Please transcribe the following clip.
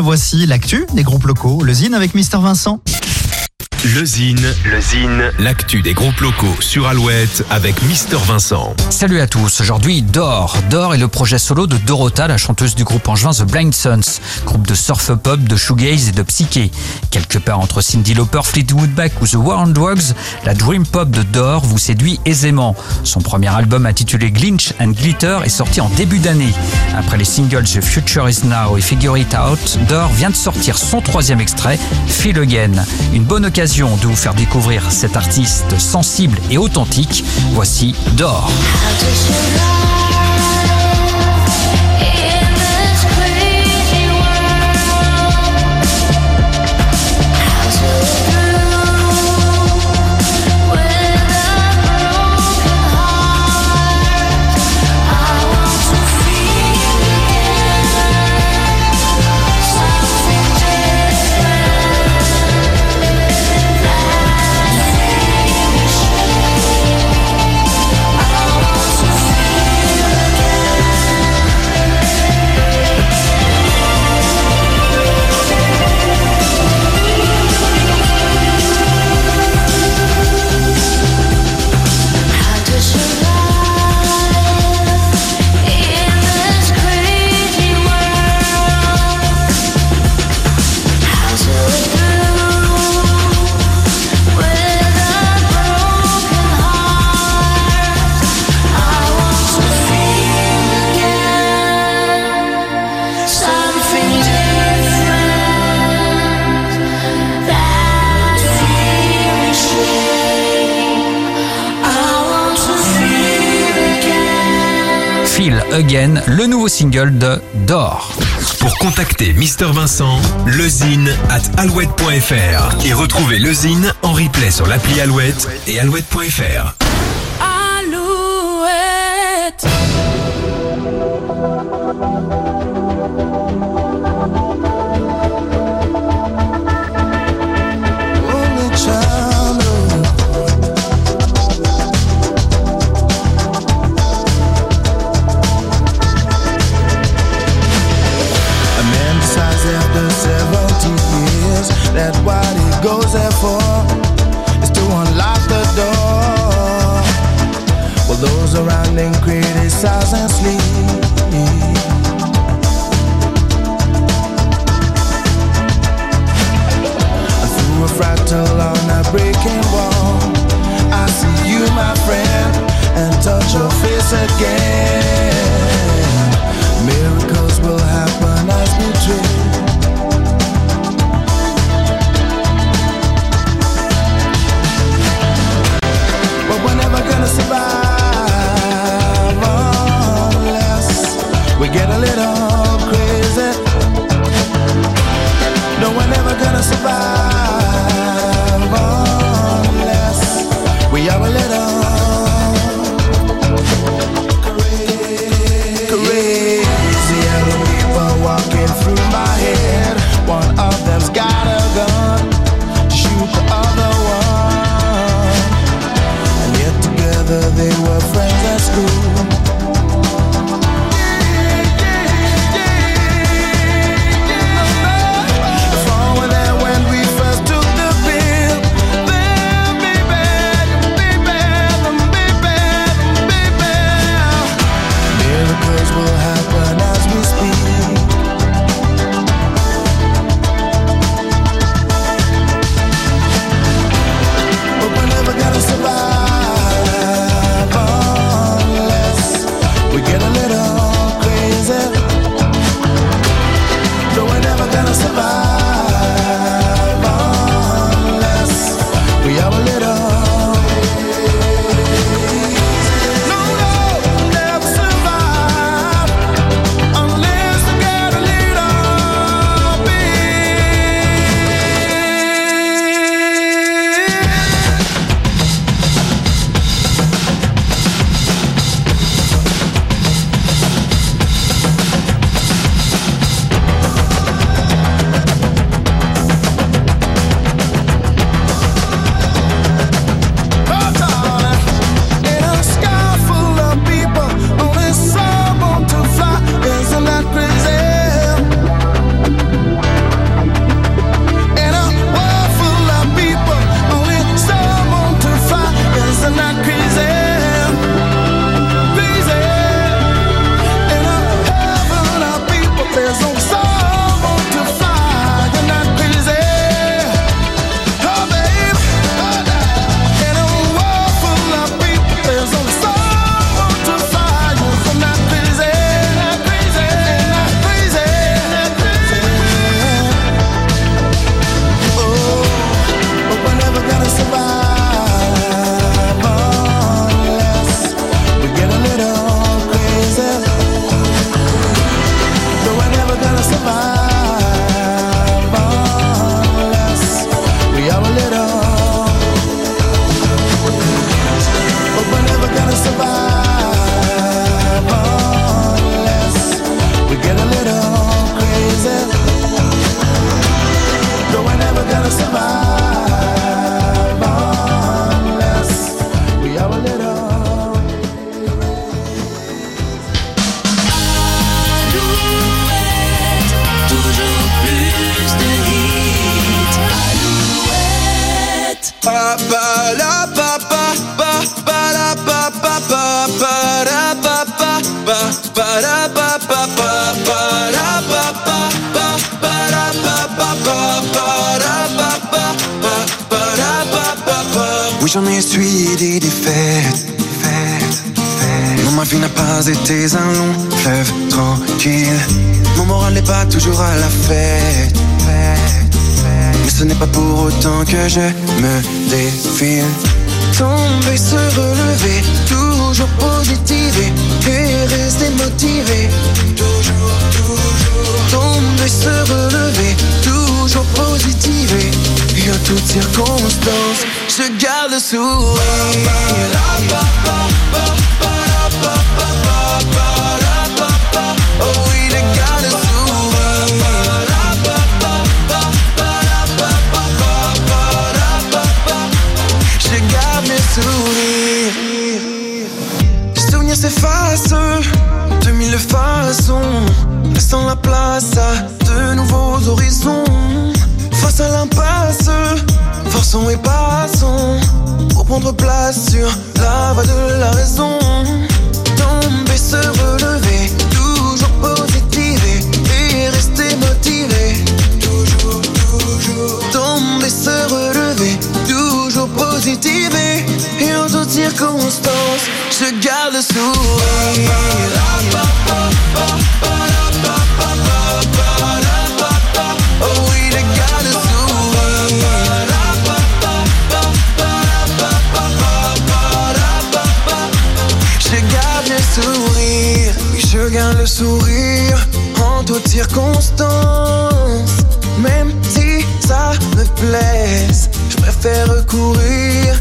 voici l'actu des groupes locaux, le avec Mister Vincent. Le Zine, le Zine, l'actu des groupes locaux sur Alouette avec Mister Vincent. Salut à tous, aujourd'hui Dor. Dor est le projet solo de Dorota, la chanteuse du groupe angevin The Blind Sons, groupe de surf pop, de shoegaze et de psyché. Quelque part entre Cindy Lauper, Fleetwood Mac ou The War on Drugs, la dream pop de Dor vous séduit aisément. Son premier album intitulé Glinch and Glitter est sorti en début d'année. Après les singles The Future Is Now et Figure It Out, Dor vient de sortir son troisième extrait, Feel Again. Une bonne occasion de vous faire découvrir cet artiste sensible et authentique. Voici Dor. Feel Again, le nouveau single de Dor. Pour contacter Mister Vincent, lezine at alouette.fr et retrouver lezine en replay sur l'appli Alouette et alouette.fr. Alouette. Around him criticize and sleep. Through a fractal on a breaking wall, Oui j'en ai essuyé des défaites. Non ma vie n'a pas été un long fleuve tranquille. Mon moral n'est pas toujours à la fête ce n'est pas pour autant que je me défile. Tomber, se relever, toujours positiver et rester motivé. Toujours, toujours. Tomber, se relever, toujours positiver. Et en toutes circonstances, je garde le sourire. Façons, laissant la place à de nouveaux horizons. Face à l'impasse, forçons et passons pour prendre place sur la voie de la raison. Tomber, se relever, toujours positiver et rester motivé. Toujours, toujours. Tomber, se relever, toujours positiver et aux autres circonstances, je garde le sourire. Oh oui, je garde le sourire. Je garde le sourire, je garde le sourire. En toutes circonstances, même si ça me blesse, je préfère courir.